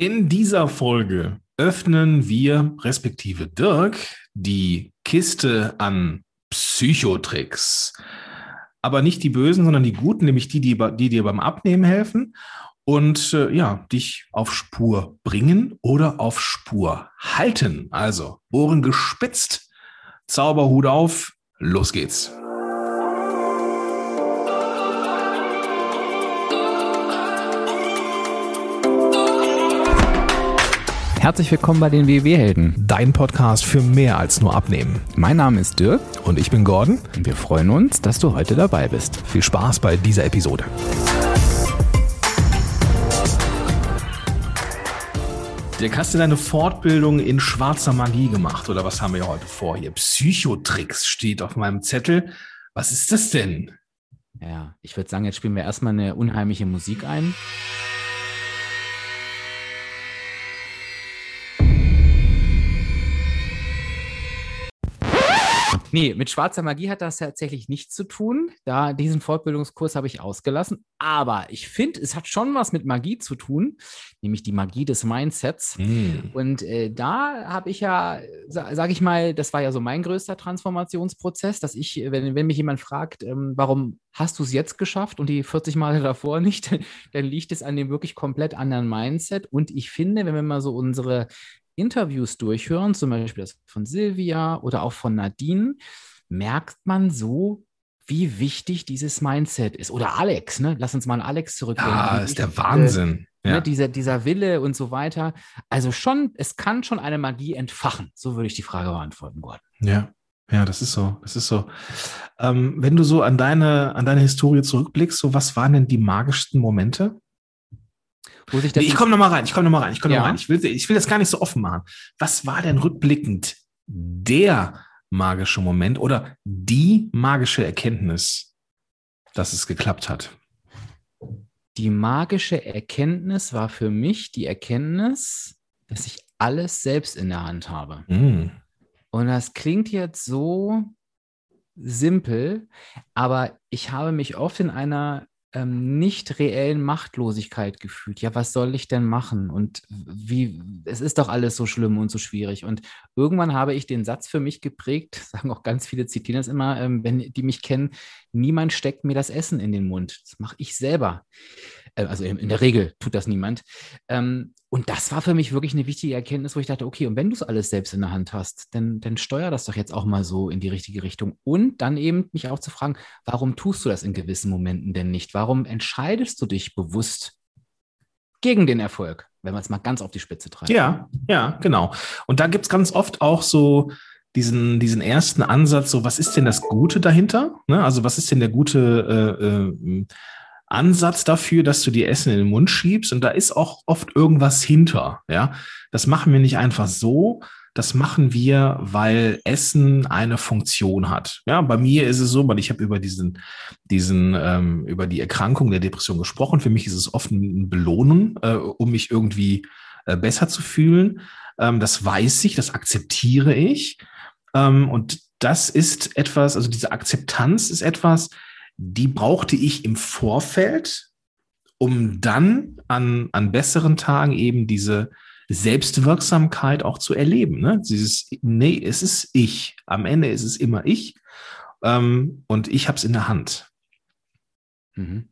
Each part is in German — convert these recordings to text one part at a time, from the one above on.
In dieser Folge öffnen wir, respektive Dirk, die Kiste an Psychotricks. Aber nicht die bösen, sondern die guten, nämlich die, die, die dir beim Abnehmen helfen und äh, ja, dich auf Spur bringen oder auf Spur halten. Also Ohren gespitzt, Zauberhut auf, los geht's. Herzlich willkommen bei den WW-Helden. Dein Podcast für mehr als nur Abnehmen. Mein Name ist Dirk. Und ich bin Gordon. Und wir freuen uns, dass du heute dabei bist. Viel Spaß bei dieser Episode. Dirk, hast du deine Fortbildung in schwarzer Magie gemacht oder was haben wir heute vor hier? Psychotricks steht auf meinem Zettel. Was ist das denn? Ja, ich würde sagen, jetzt spielen wir erstmal eine unheimliche Musik ein. Nee, mit schwarzer Magie hat das tatsächlich nichts zu tun. Da diesen Fortbildungskurs habe ich ausgelassen. Aber ich finde, es hat schon was mit Magie zu tun, nämlich die Magie des Mindsets. Mm. Und äh, da habe ich ja, sa sage ich mal, das war ja so mein größter Transformationsprozess, dass ich, wenn, wenn mich jemand fragt, ähm, warum hast du es jetzt geschafft und die 40 Male davor nicht, dann liegt es an dem wirklich komplett anderen Mindset. Und ich finde, wenn wir mal so unsere Interviews durchhören, zum Beispiel das von Silvia oder auch von Nadine, merkt man so, wie wichtig dieses Mindset ist. Oder Alex, ne? Lass uns mal an Alex zurückgehen. Ja, ist der Wahnsinn. Äh, ja. Ne, dieser, dieser Wille und so weiter. Also schon, es kann schon eine Magie entfachen. So würde ich die Frage beantworten, Gordon. Ja. Ja, das ist so. Das ist so. Ähm, wenn du so an deine, an deine Historie zurückblickst, so was waren denn die magischsten Momente? Muss ich, nee, ich komme nochmal rein, ich komme nochmal rein, ich komme ja. noch rein. Ich will, ich will das gar nicht so offen machen. Was war denn rückblickend der magische Moment oder die magische Erkenntnis, dass es geklappt hat? Die magische Erkenntnis war für mich die Erkenntnis, dass ich alles selbst in der Hand habe. Mm. Und das klingt jetzt so simpel, aber ich habe mich oft in einer ähm, nicht reellen Machtlosigkeit gefühlt. Ja, was soll ich denn machen? Und wie, es ist doch alles so schlimm und so schwierig. Und irgendwann habe ich den Satz für mich geprägt, sagen auch ganz viele, zitieren das immer, ähm, wenn die mich kennen, niemand steckt mir das Essen in den Mund. Das mache ich selber. Äh, also in, der Regel tut das niemand. Ähm, und das war für mich wirklich eine wichtige Erkenntnis, wo ich dachte, okay, und wenn du es alles selbst in der Hand hast, dann, dann steuer das doch jetzt auch mal so in die richtige Richtung. Und dann eben mich auch zu fragen, warum tust du das in gewissen Momenten denn nicht? Warum entscheidest du dich bewusst gegen den Erfolg, wenn man es mal ganz auf die Spitze treibt? Ja, ja, genau. Und da gibt es ganz oft auch so diesen, diesen ersten Ansatz, so was ist denn das Gute dahinter? Ne? Also was ist denn der gute äh, äh, Ansatz dafür, dass du dir Essen in den Mund schiebst und da ist auch oft irgendwas hinter. Ja, das machen wir nicht einfach so. Das machen wir, weil Essen eine Funktion hat. Ja, bei mir ist es so, weil ich habe über diesen, diesen, ähm, über die Erkrankung der Depression gesprochen. Für mich ist es oft ein Belohnen, äh, um mich irgendwie äh, besser zu fühlen. Ähm, das weiß ich, das akzeptiere ich. Ähm, und das ist etwas, also diese Akzeptanz ist etwas, die brauchte ich im Vorfeld, um dann an, an besseren Tagen eben diese Selbstwirksamkeit auch zu erleben. Ne? Dieses, nee, es ist ich. Am Ende ist es immer ich. Ähm, und ich habe es in der Hand. Mhm.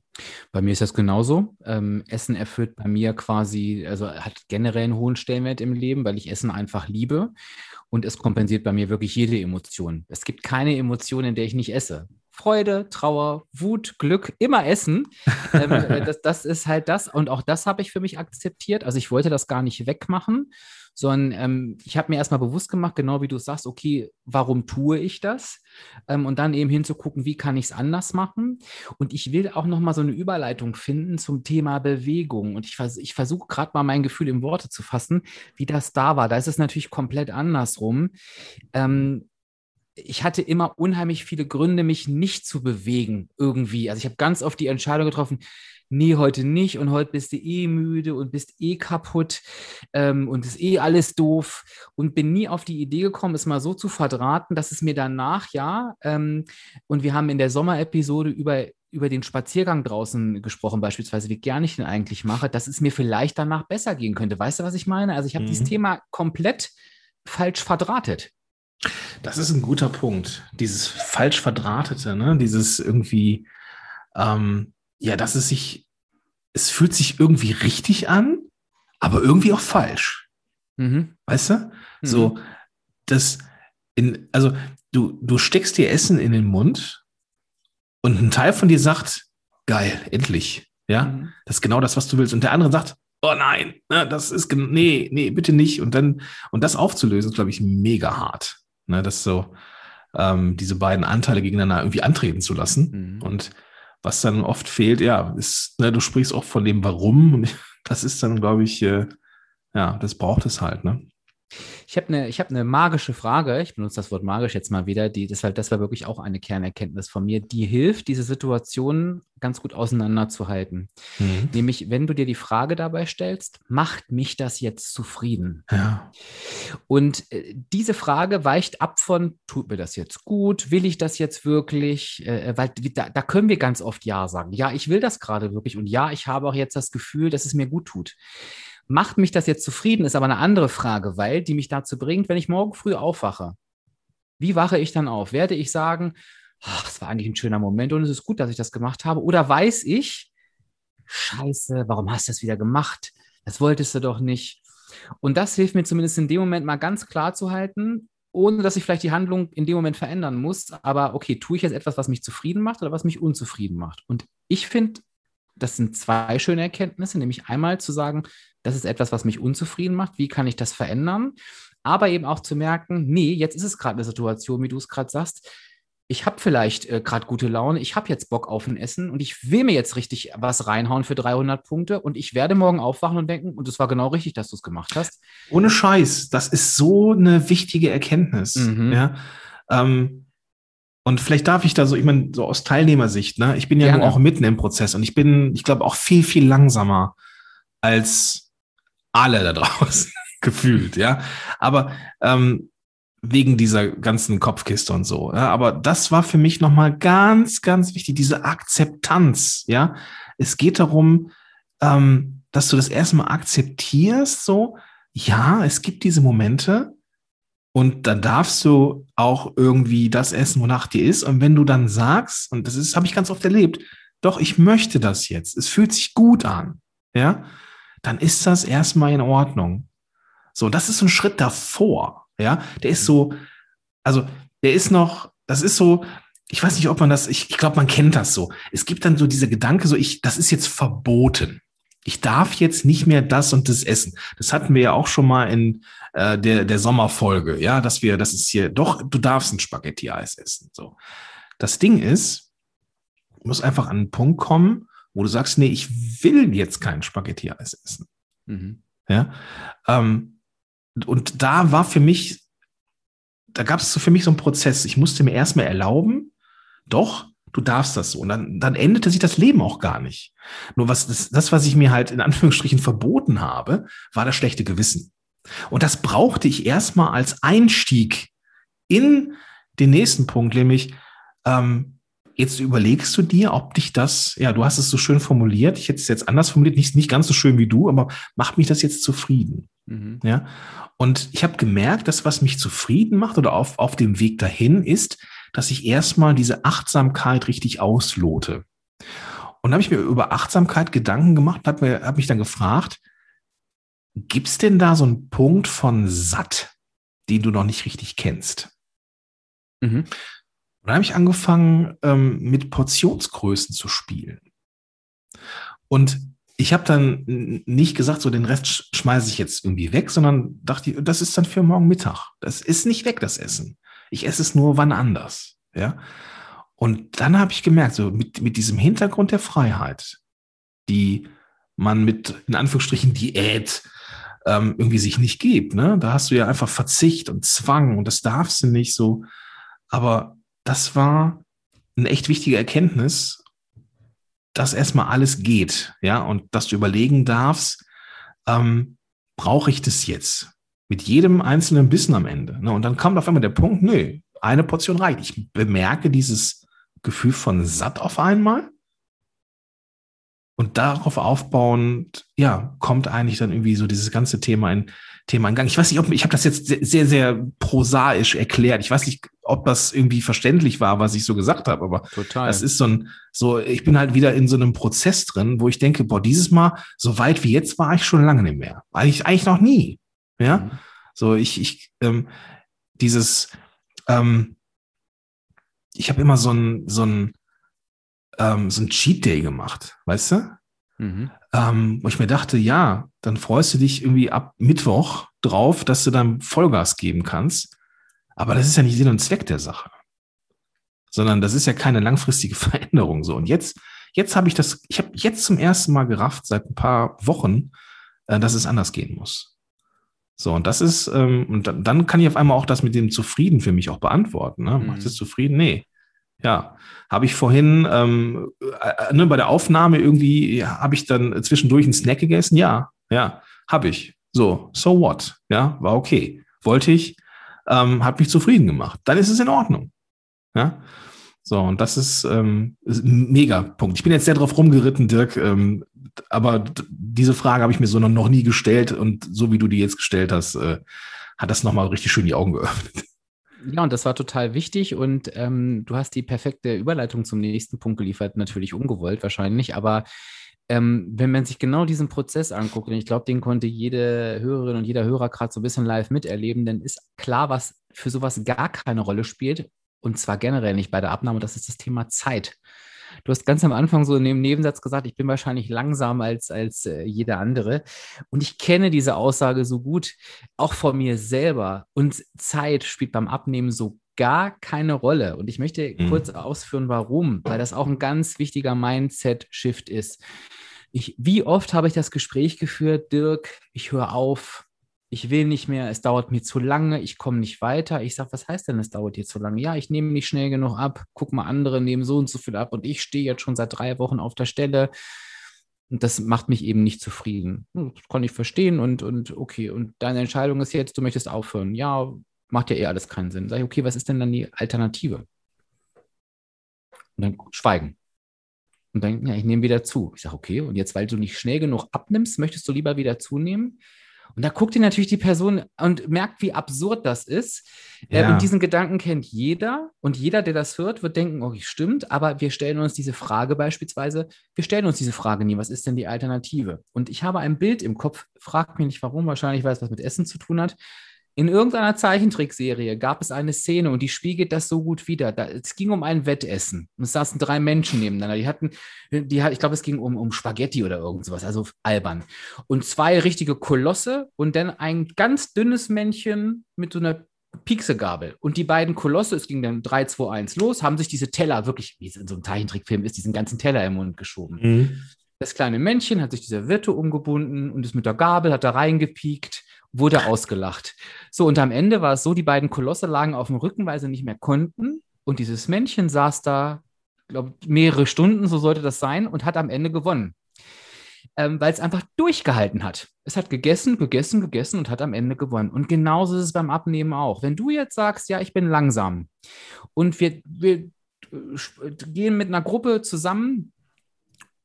Bei mir ist das genauso. Ähm, Essen erfüllt bei mir quasi, also hat generell einen hohen Stellenwert im Leben, weil ich Essen einfach liebe. Und es kompensiert bei mir wirklich jede Emotion. Es gibt keine Emotion, in der ich nicht esse. Freude, Trauer, Wut, Glück, immer essen. ähm, äh, das, das, ist halt das. Und auch das habe ich für mich akzeptiert. Also ich wollte das gar nicht wegmachen, sondern ähm, ich habe mir erstmal bewusst gemacht, genau wie du sagst, okay, warum tue ich das? Ähm, und dann eben hinzugucken, wie kann ich es anders machen? Und ich will auch nochmal so eine Überleitung finden zum Thema Bewegung. Und ich, vers ich versuche gerade mal mein Gefühl in Worte zu fassen, wie das da war. Da ist es natürlich komplett andersrum. Ähm, ich hatte immer unheimlich viele Gründe, mich nicht zu bewegen irgendwie. Also ich habe ganz oft die Entscheidung getroffen, nee, heute nicht und heute bist du eh müde und bist eh kaputt ähm, und ist eh alles doof und bin nie auf die Idee gekommen, es mal so zu verdrahten, dass es mir danach, ja, ähm, und wir haben in der Sommerepisode über über den Spaziergang draußen gesprochen, beispielsweise, wie gern ich den eigentlich mache, dass es mir vielleicht danach besser gehen könnte. Weißt du, was ich meine? Also ich habe mhm. dieses Thema komplett falsch verdrahtet. Das ist ein guter Punkt. Dieses falsch verdrahtete, ne? dieses irgendwie, ähm, ja, dass es sich, es fühlt sich irgendwie richtig an, aber irgendwie auch falsch. Mhm. Weißt du? Mhm. So, das in, also du, du steckst dir Essen in den Mund und ein Teil von dir sagt, geil, endlich. Ja, mhm. das ist genau das, was du willst. Und der andere sagt, oh nein, ne, das ist, nee, nee, bitte nicht. Und dann, und das aufzulösen, ist, glaube ich, mega hart. Ne, das so, ähm, diese beiden Anteile gegeneinander irgendwie antreten zu lassen. Mhm. Und was dann oft fehlt, ja, ist, ne, du sprichst auch von dem Warum. Und das ist dann, glaube ich, äh, ja, das braucht es halt, ne? Ich habe eine hab ne magische Frage. Ich benutze das Wort magisch jetzt mal wieder. Die, das, war, das war wirklich auch eine Kernerkenntnis von mir, die hilft, diese Situationen ganz gut auseinanderzuhalten. Mhm. Nämlich, wenn du dir die Frage dabei stellst, macht mich das jetzt zufrieden? Ja. Und äh, diese Frage weicht ab von, tut mir das jetzt gut? Will ich das jetzt wirklich? Äh, weil da, da können wir ganz oft Ja sagen. Ja, ich will das gerade wirklich. Und ja, ich habe auch jetzt das Gefühl, dass es mir gut tut. Macht mich das jetzt zufrieden, ist aber eine andere Frage, weil die mich dazu bringt, wenn ich morgen früh aufwache, wie wache ich dann auf? Werde ich sagen, es war eigentlich ein schöner Moment und es ist gut, dass ich das gemacht habe? Oder weiß ich, scheiße, warum hast du das wieder gemacht? Das wolltest du doch nicht. Und das hilft mir zumindest in dem Moment mal ganz klar zu halten, ohne dass ich vielleicht die Handlung in dem Moment verändern muss. Aber okay, tue ich jetzt etwas, was mich zufrieden macht oder was mich unzufrieden macht? Und ich finde, das sind zwei schöne Erkenntnisse, nämlich einmal zu sagen, das ist etwas, was mich unzufrieden macht, wie kann ich das verändern? Aber eben auch zu merken, nee, jetzt ist es gerade eine Situation, wie du es gerade sagst, ich habe vielleicht äh, gerade gute Laune, ich habe jetzt Bock auf ein Essen und ich will mir jetzt richtig was reinhauen für 300 Punkte und ich werde morgen aufwachen und denken, und es war genau richtig, dass du es gemacht hast. Ohne Scheiß, das ist so eine wichtige Erkenntnis. Mhm. Ja. Ähm, und vielleicht darf ich da so, ich meine, so aus Teilnehmersicht, ne, ich bin ja auch mitten im Prozess und ich bin, ich glaube, auch viel, viel langsamer als alle da draußen gefühlt, ja. Aber ähm, wegen dieser ganzen Kopfkiste und so. Ja? Aber das war für mich nochmal ganz, ganz wichtig, diese Akzeptanz, ja. Es geht darum, ähm, dass du das erstmal akzeptierst, so, ja, es gibt diese Momente und dann darfst du auch irgendwie das essen, wonach dir ist. Und wenn du dann sagst, und das habe ich ganz oft erlebt, doch, ich möchte das jetzt, es fühlt sich gut an, ja, dann ist das erstmal in Ordnung. So, das ist so ein Schritt davor. Ja, der ist so, also der ist noch, das ist so, ich weiß nicht, ob man das, ich, ich glaube, man kennt das so. Es gibt dann so diese Gedanke, so ich, das ist jetzt verboten. Ich darf jetzt nicht mehr das und das essen. Das hatten wir ja auch schon mal in äh, der, der Sommerfolge, ja, dass wir, das ist hier, doch, du darfst ein Spaghetti-Eis essen. So. Das Ding ist, du musst einfach an einen Punkt kommen, wo du sagst, nee, ich will jetzt kein Spaghetti-Eis essen. Mhm. Ja. Ähm, und da war für mich, da gab es für mich so einen Prozess. Ich musste mir erstmal erlauben, doch, du darfst das so. Und dann, dann endete sich das Leben auch gar nicht. Nur was, das, das, was ich mir halt in Anführungsstrichen verboten habe, war das schlechte Gewissen. Und das brauchte ich erstmal als Einstieg in den nächsten Punkt, nämlich, ähm, Jetzt überlegst du dir, ob dich das, ja, du hast es so schön formuliert, ich hätte es jetzt anders formuliert, nicht, nicht ganz so schön wie du, aber macht mich das jetzt zufrieden? Mhm. Ja. Und ich habe gemerkt, dass was mich zufrieden macht oder auf, auf dem Weg dahin ist, dass ich erstmal diese Achtsamkeit richtig auslote. Und habe ich mir über Achtsamkeit Gedanken gemacht, habe hab mich dann gefragt, gibt es denn da so einen Punkt von satt, den du noch nicht richtig kennst? Mhm dann habe ich angefangen, ähm, mit Portionsgrößen zu spielen. Und ich habe dann nicht gesagt, so den Rest schmeiße ich jetzt irgendwie weg, sondern dachte, das ist dann für morgen Mittag. Das ist nicht weg, das Essen. Ich esse es nur wann anders. Ja. Und dann habe ich gemerkt, so mit, mit diesem Hintergrund der Freiheit, die man mit, in Anführungsstrichen, Diät ähm, irgendwie sich nicht gibt. Ne? Da hast du ja einfach Verzicht und Zwang und das darfst du nicht so. Aber das war eine echt wichtige Erkenntnis, dass erstmal alles geht, ja, und dass du überlegen darfst, ähm, brauche ich das jetzt? Mit jedem einzelnen Bissen am Ende. Ne? Und dann kommt auf einmal der Punkt, nö, eine Portion reicht. Ich bemerke dieses Gefühl von satt auf einmal. und darauf aufbauend, ja, kommt eigentlich dann irgendwie so dieses ganze Thema in Thema in Gang. Ich weiß nicht, ob ich habe das jetzt sehr, sehr prosaisch erklärt. Ich weiß nicht, ob das irgendwie verständlich war, was ich so gesagt habe, aber Total. das ist so ein, so, ich bin halt wieder in so einem Prozess drin, wo ich denke, boah, dieses Mal, so weit wie jetzt war ich schon lange nicht mehr. Eigentlich, eigentlich noch nie. Ja. Mhm. So, ich, ich, ähm, dieses, ähm, ich habe immer so ein, so ein, ähm, so ein Cheat Day gemacht, weißt du? Mhm. Ähm, wo ich mir dachte, ja, dann freust du dich irgendwie ab Mittwoch drauf, dass du dann Vollgas geben kannst. Aber das ist ja nicht Sinn und Zweck der Sache. Sondern das ist ja keine langfristige Veränderung so. Und jetzt, jetzt habe ich das, ich habe jetzt zum ersten Mal gerafft, seit ein paar Wochen, äh, dass es anders gehen muss. So, und das ist, ähm, und dann, dann kann ich auf einmal auch das mit dem Zufrieden für mich auch beantworten. Ne? Mhm. Macht es zufrieden? Nee. Ja, habe ich vorhin ähm, äh, ne, bei der Aufnahme irgendwie, ja, habe ich dann zwischendurch einen Snack gegessen? Ja, ja, habe ich. So, so what? Ja, war okay. Wollte ich, ähm, hat mich zufrieden gemacht. Dann ist es in Ordnung. Ja, so, und das ist, ähm, ist ein mega Punkt. Ich bin jetzt sehr drauf rumgeritten, Dirk, ähm, aber diese Frage habe ich mir so noch, nie gestellt und so wie du die jetzt gestellt hast, äh, hat das nochmal richtig schön die Augen geöffnet. Ja, und das war total wichtig und ähm, du hast die perfekte Überleitung zum nächsten Punkt geliefert, natürlich ungewollt wahrscheinlich, aber ähm, wenn man sich genau diesen Prozess anguckt, und ich glaube, den konnte jede Hörerin und jeder Hörer gerade so ein bisschen live miterleben, dann ist klar, was für sowas gar keine Rolle spielt, und zwar generell nicht bei der Abnahme, das ist das Thema Zeit. Du hast ganz am Anfang so in dem Nebensatz gesagt, ich bin wahrscheinlich langsamer als, als äh, jeder andere. Und ich kenne diese Aussage so gut, auch von mir selber. Und Zeit spielt beim Abnehmen so gar keine Rolle. Und ich möchte mhm. kurz ausführen, warum, weil das auch ein ganz wichtiger Mindset-Shift ist. Ich, wie oft habe ich das Gespräch geführt, Dirk, ich höre auf, ich will nicht mehr, es dauert mir zu lange, ich komme nicht weiter. Ich sage, was heißt denn, es dauert dir zu lange? Ja, ich nehme nicht schnell genug ab, guck mal, andere nehmen so und so viel ab und ich stehe jetzt schon seit drei Wochen auf der Stelle. Und das macht mich eben nicht zufrieden. Hm, das kann ich verstehen und, und okay, und deine Entscheidung ist jetzt, du möchtest aufhören. Ja, macht ja eh alles keinen Sinn. Sag ich, okay, was ist denn dann die Alternative? Und dann schweigen. Und dann, ja, ich nehme wieder zu. Ich sage, okay, und jetzt, weil du nicht schnell genug abnimmst, möchtest du lieber wieder zunehmen? Und da guckt ihr natürlich die Person und merkt, wie absurd das ist. Äh, ja. Und diesen Gedanken kennt jeder. Und jeder, der das hört, wird denken, okay, stimmt. Aber wir stellen uns diese Frage beispielsweise, wir stellen uns diese Frage nie, was ist denn die Alternative? Und ich habe ein Bild im Kopf, fragt mich nicht warum, wahrscheinlich, weil es was mit Essen zu tun hat. In irgendeiner Zeichentrickserie gab es eine Szene und die spiegelt das so gut wider. Da, es ging um ein Wettessen und es saßen drei Menschen nebeneinander. Die hatten, die, ich glaube, es ging um, um Spaghetti oder irgend sowas, also albern. Und zwei richtige Kolosse und dann ein ganz dünnes Männchen mit so einer Pixegabel. Und die beiden Kolosse, es ging dann 3, 2, 1 los, haben sich diese Teller wirklich, wie es in so einem Zeichentrickfilm ist, diesen ganzen Teller im Mund geschoben. Mhm. Das kleine Männchen hat sich dieser Wirte umgebunden und ist mit der Gabel, hat da reingepiekt wurde ausgelacht. So, und am Ende war es so, die beiden Kolosse lagen auf dem Rücken, weil sie nicht mehr konnten. Und dieses Männchen saß da, glaube mehrere Stunden, so sollte das sein, und hat am Ende gewonnen. Ähm, weil es einfach durchgehalten hat. Es hat gegessen, gegessen, gegessen und hat am Ende gewonnen. Und genauso ist es beim Abnehmen auch. Wenn du jetzt sagst, ja, ich bin langsam und wir, wir äh, gehen mit einer Gruppe zusammen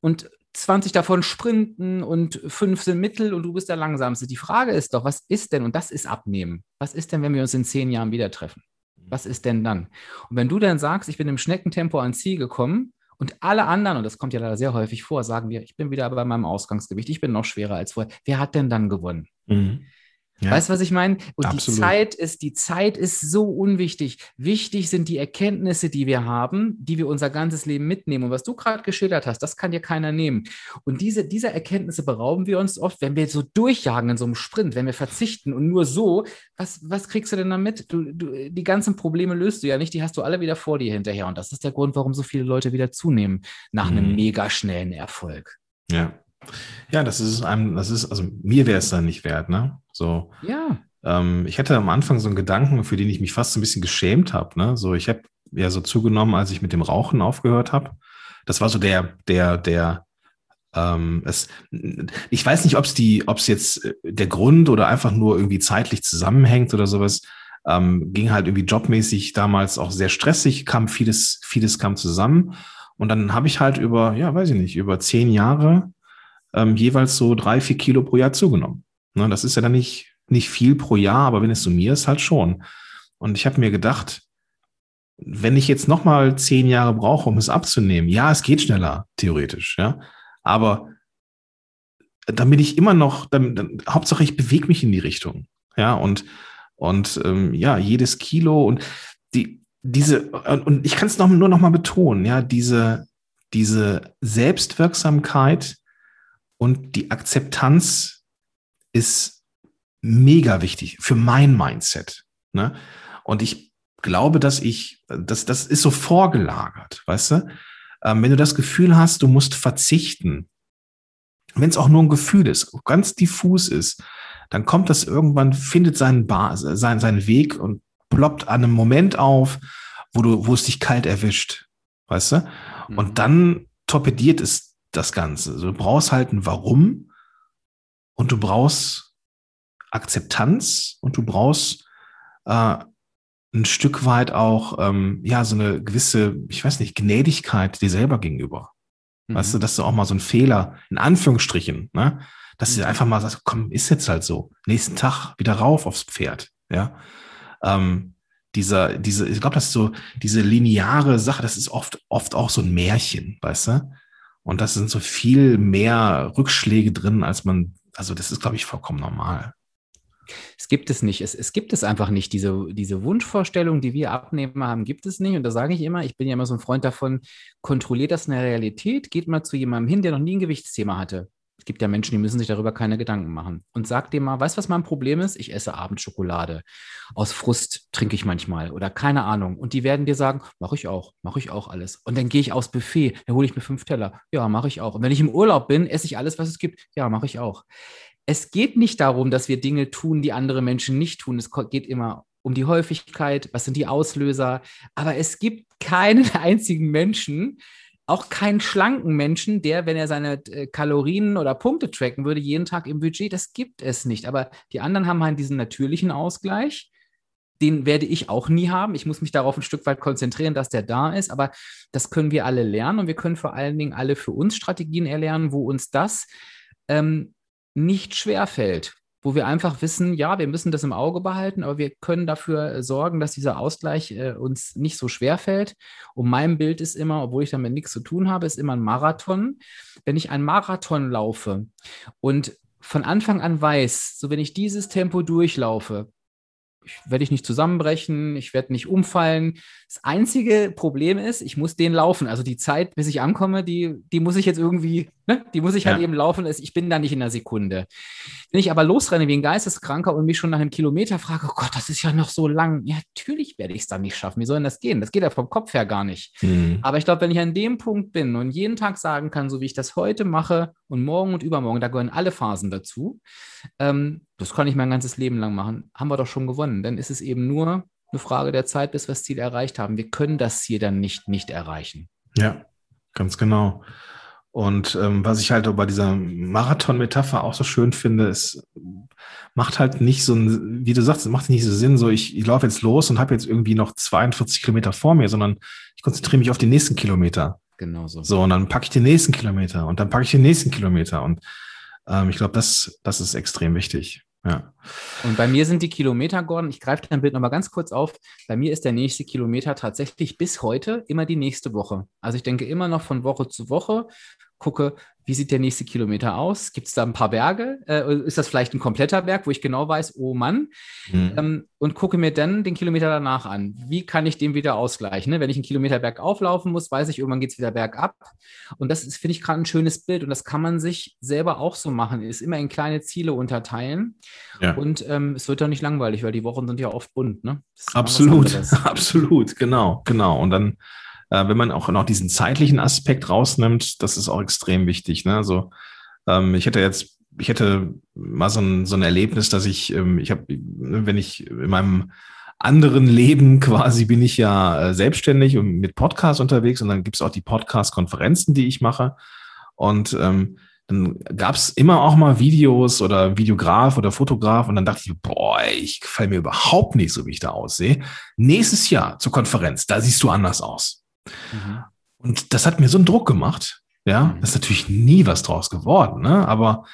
und 20 davon sprinten und fünf sind Mittel und du bist der Langsamste. Die Frage ist doch, was ist denn, und das ist Abnehmen, was ist denn, wenn wir uns in zehn Jahren wieder treffen? Was ist denn dann? Und wenn du dann sagst, ich bin im Schneckentempo ans Ziel gekommen und alle anderen, und das kommt ja leider sehr häufig vor, sagen wir, ich bin wieder bei meinem Ausgangsgewicht, ich bin noch schwerer als vorher, wer hat denn dann gewonnen? Mhm. Ja. Weißt du, was ich meine? Und Absolut. die Zeit ist, die Zeit ist so unwichtig. Wichtig sind die Erkenntnisse, die wir haben, die wir unser ganzes Leben mitnehmen. Und was du gerade geschildert hast, das kann dir keiner nehmen. Und diese, diese Erkenntnisse berauben wir uns oft, wenn wir so durchjagen in so einem Sprint, wenn wir verzichten und nur so, was, was kriegst du denn damit? Du, du, die ganzen Probleme löst du ja nicht, die hast du alle wieder vor dir hinterher. Und das ist der Grund, warum so viele Leute wieder zunehmen nach mhm. einem mega schnellen Erfolg. Ja. Ja, das ist einem, das ist, also mir wäre es dann nicht wert, ne? So. Ja. Ähm, ich hatte am Anfang so einen Gedanken, für den ich mich fast so ein bisschen geschämt habe, ne? So, ich habe ja so zugenommen, als ich mit dem Rauchen aufgehört habe. Das war so der, der, der, ähm, es, ich weiß nicht, ob es die, ob es jetzt äh, der Grund oder einfach nur irgendwie zeitlich zusammenhängt oder sowas. Ähm, ging halt irgendwie jobmäßig damals auch sehr stressig, kam vieles, vieles kam zusammen. Und dann habe ich halt über, ja, weiß ich nicht, über zehn Jahre ähm, jeweils so drei, vier Kilo pro Jahr zugenommen. Ne, das ist ja dann nicht, nicht viel pro Jahr, aber wenn es summierst, halt schon. Und ich habe mir gedacht, wenn ich jetzt nochmal zehn Jahre brauche, um es abzunehmen, ja, es geht schneller, theoretisch, ja. Aber damit ich immer noch, dann, dann, Hauptsache ich bewege mich in die Richtung. Ja, und, und ähm, ja, jedes Kilo und die, diese, und ich kann es noch, nur noch mal betonen, ja, diese, diese Selbstwirksamkeit und die Akzeptanz ist mega wichtig für mein Mindset. Ne? Und ich glaube, dass ich, das, das ist so vorgelagert, weißt du? Ähm, wenn du das Gefühl hast, du musst verzichten, wenn es auch nur ein Gefühl ist, ganz diffus ist, dann kommt das irgendwann, findet seinen, Bar, seinen, seinen Weg und ploppt an einem Moment auf, wo du, wo es dich kalt erwischt, weißt du? Mhm. Und dann torpediert es das Ganze. Also du brauchst halt ein Warum und du brauchst Akzeptanz und du brauchst äh, ein Stück weit auch ähm, ja so eine gewisse, ich weiß nicht, Gnädigkeit dir selber gegenüber. Mhm. Weißt du, dass du auch mal so einen Fehler, in Anführungsstrichen, ne, dass mhm. du einfach mal sagst, komm, ist jetzt halt so. Nächsten Tag wieder rauf aufs Pferd. Ja. Ähm, dieser, diese, ich glaube, das ist so, diese lineare Sache, das ist oft, oft auch so ein Märchen, weißt du? Und das sind so viel mehr Rückschläge drin, als man, also das ist, glaube ich, vollkommen normal. Es gibt es nicht. Es, es gibt es einfach nicht. Diese, diese Wunschvorstellung, die wir Abnehmer haben, gibt es nicht. Und da sage ich immer, ich bin ja immer so ein Freund davon, kontrolliert das in der Realität, geht mal zu jemandem hin, der noch nie ein Gewichtsthema hatte. Es gibt ja Menschen, die müssen sich darüber keine Gedanken machen. Und sag dem mal, weißt du, was mein Problem ist? Ich esse abends Schokolade. Aus Frust trinke ich manchmal oder keine Ahnung. Und die werden dir sagen, mache ich auch, mache ich auch alles. Und dann gehe ich aufs Buffet, dann hole ich mir fünf Teller. Ja, mache ich auch. Und wenn ich im Urlaub bin, esse ich alles, was es gibt. Ja, mache ich auch es geht nicht darum, dass wir Dinge tun, die andere Menschen nicht tun. Es geht immer um die Häufigkeit, was sind die Auslöser. Aber es gibt keinen einzigen Menschen, auch keinen schlanken Menschen, der, wenn er seine äh, Kalorien oder Punkte tracken würde, jeden Tag im Budget, das gibt es nicht. Aber die anderen haben halt diesen natürlichen Ausgleich. Den werde ich auch nie haben. Ich muss mich darauf ein Stück weit konzentrieren, dass der da ist. Aber das können wir alle lernen und wir können vor allen Dingen alle für uns Strategien erlernen, wo uns das ähm, nicht schwer fällt, wo wir einfach wissen, ja, wir müssen das im Auge behalten, aber wir können dafür äh, sorgen, dass dieser Ausgleich äh, uns nicht so schwer fällt. Und mein Bild ist immer, obwohl ich damit nichts zu tun habe, ist immer ein Marathon. Wenn ich einen Marathon laufe und von Anfang an weiß, so wenn ich dieses Tempo durchlaufe, ich werde ich nicht zusammenbrechen, ich werde nicht umfallen. Das einzige Problem ist, ich muss den laufen. Also die Zeit, bis ich ankomme, die, die muss ich jetzt irgendwie, ne? die muss ich halt eben laufen. Ich bin da nicht in einer Sekunde. Wenn ich aber losrenne wie ein Geisteskranker und mich schon nach einem Kilometer frage, oh Gott, das ist ja noch so lang. Ja, natürlich werde ich es dann nicht schaffen. Wie soll denn das gehen? Das geht ja vom Kopf her gar nicht. Mhm. Aber ich glaube, wenn ich an dem Punkt bin und jeden Tag sagen kann, so wie ich das heute mache und morgen und übermorgen, da gehören alle Phasen dazu, ähm, das kann ich mein ganzes Leben lang machen, haben wir doch schon gewonnen. Dann ist es eben nur eine Frage der Zeit, bis wir das Ziel erreicht haben. Wir können das Ziel dann nicht nicht erreichen. Ja, ganz genau. Und ähm, was ich halt bei dieser Marathon-Metapher auch so schön finde, ist, macht halt nicht so ein, wie du sagst, macht nicht so Sinn, so ich, ich laufe jetzt los und habe jetzt irgendwie noch 42 Kilometer vor mir, sondern ich konzentriere mich auf den nächsten Kilometer. Genau so. So, und dann packe ich den nächsten Kilometer und dann packe ich den nächsten Kilometer. Und ähm, ich glaube, das, das ist extrem wichtig. Ja. Und bei mir sind die Kilometer, Gordon, ich greife dein Bild nochmal ganz kurz auf. Bei mir ist der nächste Kilometer tatsächlich bis heute immer die nächste Woche. Also ich denke immer noch von Woche zu Woche, gucke, wie sieht der nächste Kilometer aus? Gibt es da ein paar Berge? Äh, ist das vielleicht ein kompletter Berg, wo ich genau weiß, oh Mann? Mhm. Ähm, und gucke mir dann den Kilometer danach an. Wie kann ich den wieder ausgleichen? Ne? Wenn ich einen Kilometer bergauf laufen muss, weiß ich, irgendwann geht es wieder bergab. Und das ist, finde ich, gerade ein schönes Bild. Und das kann man sich selber auch so machen. Ist immer in kleine Ziele unterteilen. Ja. Und ähm, es wird doch nicht langweilig, weil die Wochen sind ja oft bunt. Ne? Absolut, absolut, genau, genau. Und dann äh, wenn man auch noch diesen zeitlichen Aspekt rausnimmt, das ist auch extrem wichtig. Ne? Also ähm, ich hätte jetzt, ich hätte mal so ein, so ein Erlebnis, dass ich, ähm, ich habe, wenn ich in meinem anderen Leben quasi bin ich ja äh, selbstständig und mit Podcast unterwegs und dann gibt es auch die Podcast-Konferenzen, die ich mache. Und ähm, dann gab es immer auch mal Videos oder Videograf oder Fotograf und dann dachte ich, boah, ich gefällt mir überhaupt nicht so, wie ich da aussehe. Nächstes Jahr zur Konferenz, da siehst du anders aus. Mhm. Und das hat mir so einen Druck gemacht. Ja, mhm. das ist natürlich nie was draus geworden, ne? Aber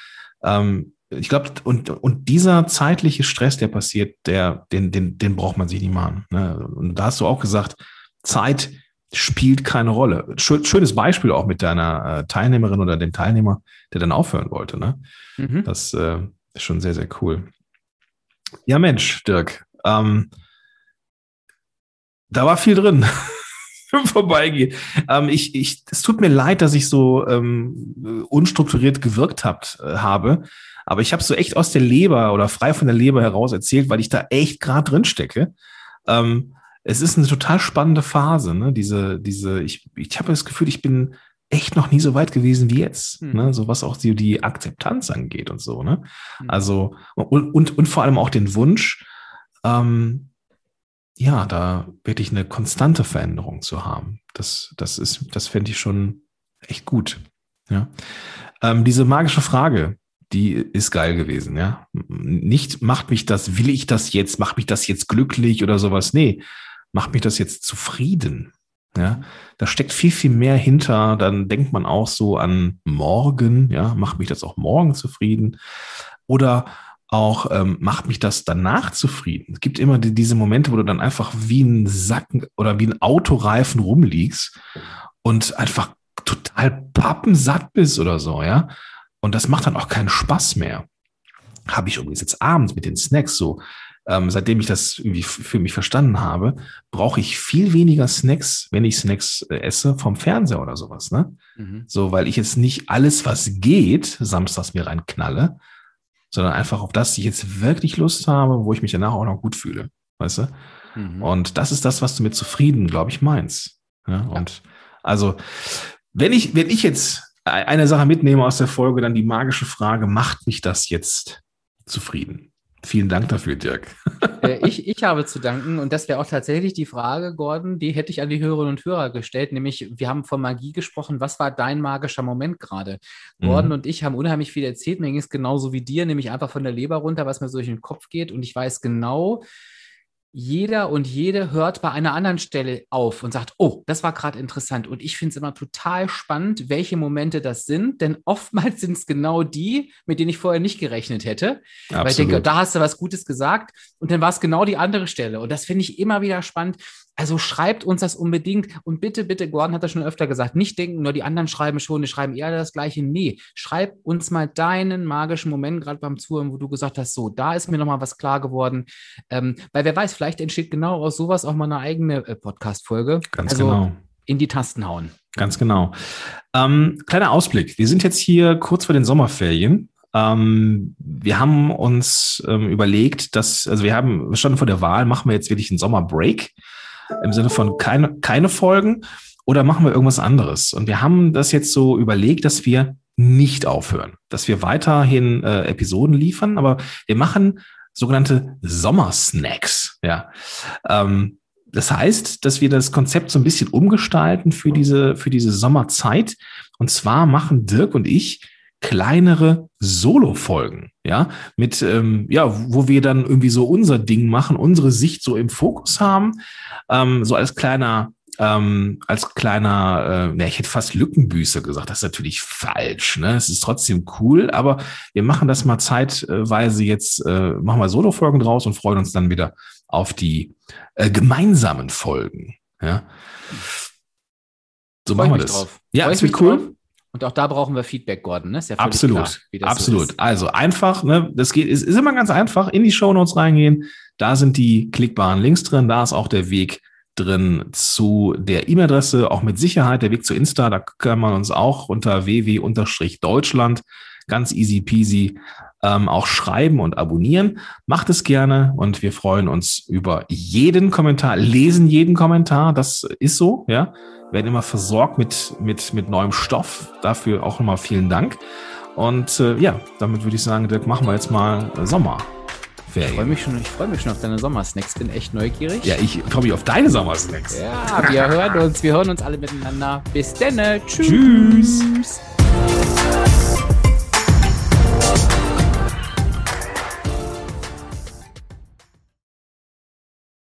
ähm, ich glaube, und, und dieser zeitliche Stress, der passiert, der, den, den, den braucht man sich nicht machen. Ne? Und da hast du auch gesagt, Zeit spielt keine Rolle. Schönes Beispiel auch mit deiner äh, Teilnehmerin oder dem Teilnehmer, der dann aufhören wollte. Ne? Mhm. Das äh, ist schon sehr, sehr cool. Ja, Mensch, Dirk, ähm, da war viel drin. vorbeigeht. Ähm, ich, ich, es tut mir leid, dass ich so ähm, unstrukturiert gewirkt hab, äh, habe, aber ich habe so echt aus der Leber oder frei von der Leber heraus erzählt, weil ich da echt gerade drin stecke. Ähm, es ist eine total spannende Phase, ne? Diese, diese, ich, ich habe das Gefühl, ich bin echt noch nie so weit gewesen wie jetzt, hm. ne? so was auch die, die Akzeptanz angeht und so, ne? Hm. Also und, und, und vor allem auch den Wunsch, ähm, ja, da wirklich eine konstante Veränderung zu haben. Das, das ist, das fände ich schon echt gut. Ja. Ähm, diese magische Frage, die ist geil gewesen, ja. Nicht macht mich das, will ich das jetzt, macht mich das jetzt glücklich oder sowas. Nee, macht mich das jetzt zufrieden. Ja, da steckt viel, viel mehr hinter. Dann denkt man auch so an morgen, ja, macht mich das auch morgen zufrieden? Oder auch ähm, macht mich das danach zufrieden. Es gibt immer die, diese Momente, wo du dann einfach wie ein Sack oder wie ein Autoreifen rumliegst und einfach total pappensatt bist oder so, ja. Und das macht dann auch keinen Spaß mehr. Habe ich übrigens jetzt abends mit den Snacks so. Ähm, seitdem ich das irgendwie für mich verstanden habe, brauche ich viel weniger Snacks, wenn ich Snacks äh, esse, vom Fernseher oder sowas. Ne? Mhm. So, weil ich jetzt nicht alles, was geht, samstags mir reinknalle, sondern einfach auf das ich jetzt wirklich Lust habe, wo ich mich danach auch noch gut fühle. Weißt du? Mhm. Und das ist das, was du mit zufrieden, glaube ich, meinst. Ja? Und also, wenn ich, wenn ich jetzt eine Sache mitnehme aus der Folge, dann die magische Frage, macht mich das jetzt zufrieden? Vielen Dank dafür, Dirk. Äh, ich, ich habe zu danken und das wäre auch tatsächlich die Frage, Gordon, die hätte ich an die Hörerinnen und Hörer gestellt, nämlich wir haben von Magie gesprochen. Was war dein magischer Moment gerade? Gordon mhm. und ich haben unheimlich viel erzählt. Mir ging es genauso wie dir, nämlich einfach von der Leber runter, was mir so durch den Kopf geht und ich weiß genau, jeder und jede hört bei einer anderen Stelle auf und sagt, oh, das war gerade interessant. Und ich finde es immer total spannend, welche Momente das sind, denn oftmals sind es genau die, mit denen ich vorher nicht gerechnet hätte. Absolut. Weil ich denke, da hast du was Gutes gesagt und dann war es genau die andere Stelle. Und das finde ich immer wieder spannend. Also schreibt uns das unbedingt. Und bitte, bitte, Gordon hat das schon öfter gesagt, nicht denken, nur die anderen schreiben schon, die schreiben eher das Gleiche. Nee, schreib uns mal deinen magischen Moment gerade beim Zuhören, wo du gesagt hast, so, da ist mir nochmal was klar geworden. Ähm, weil wer weiß, vielleicht entsteht genau aus sowas auch mal eine eigene äh, Podcast-Folge. Ganz also, genau. In die Tasten hauen. Ganz genau. Ähm, kleiner Ausblick. Wir sind jetzt hier kurz vor den Sommerferien. Ähm, wir haben uns ähm, überlegt, dass, also wir haben, wir standen vor der Wahl, machen wir jetzt wirklich einen Sommerbreak im Sinne von keine, keine Folgen oder machen wir irgendwas anderes? Und wir haben das jetzt so überlegt, dass wir nicht aufhören, dass wir weiterhin äh, Episoden liefern, aber wir machen sogenannte Sommersnacks. Ja, ähm, das heißt, dass wir das Konzept so ein bisschen umgestalten für diese für diese Sommerzeit. Und zwar machen Dirk und ich kleinere Solo-Folgen, ja, mit, ähm, ja, wo wir dann irgendwie so unser Ding machen, unsere Sicht so im Fokus haben, ähm, so als kleiner, ähm, als kleiner, äh, ja, ich hätte fast Lückenbüße gesagt, das ist natürlich falsch, ne, es ist trotzdem cool, aber wir machen das mal zeitweise jetzt, äh, machen wir Solo-Folgen draus und freuen uns dann wieder auf die äh, gemeinsamen Folgen, ja. So machen wir das. Drauf. Ja, es wird cool. Drauf. Und auch da brauchen wir Feedback, Gordon. Ne? Ja absolut, klar, absolut. So also einfach, ne, das geht, ist, ist immer ganz einfach. In die Show Notes reingehen. Da sind die klickbaren Links drin. Da ist auch der Weg drin zu der E-Mail-Adresse, auch mit Sicherheit der Weg zu Insta. Da kann man uns auch unter www-deutschland ganz easy peasy ähm, auch schreiben und abonnieren. Macht es gerne und wir freuen uns über jeden Kommentar, lesen jeden Kommentar. Das ist so, ja werden immer versorgt mit, mit, mit neuem Stoff. Dafür auch nochmal vielen Dank. Und äh, ja, damit würde ich sagen, Dirk, machen wir jetzt mal Sommer. Ich freue mich, schon, freu mich schon auf deine Sommersnacks, bin echt neugierig. Ja, ich freue mich auf deine Sommersnacks. Ja, wir hören uns, wir hören uns alle miteinander. Bis dann. Tschüss. Tschüss.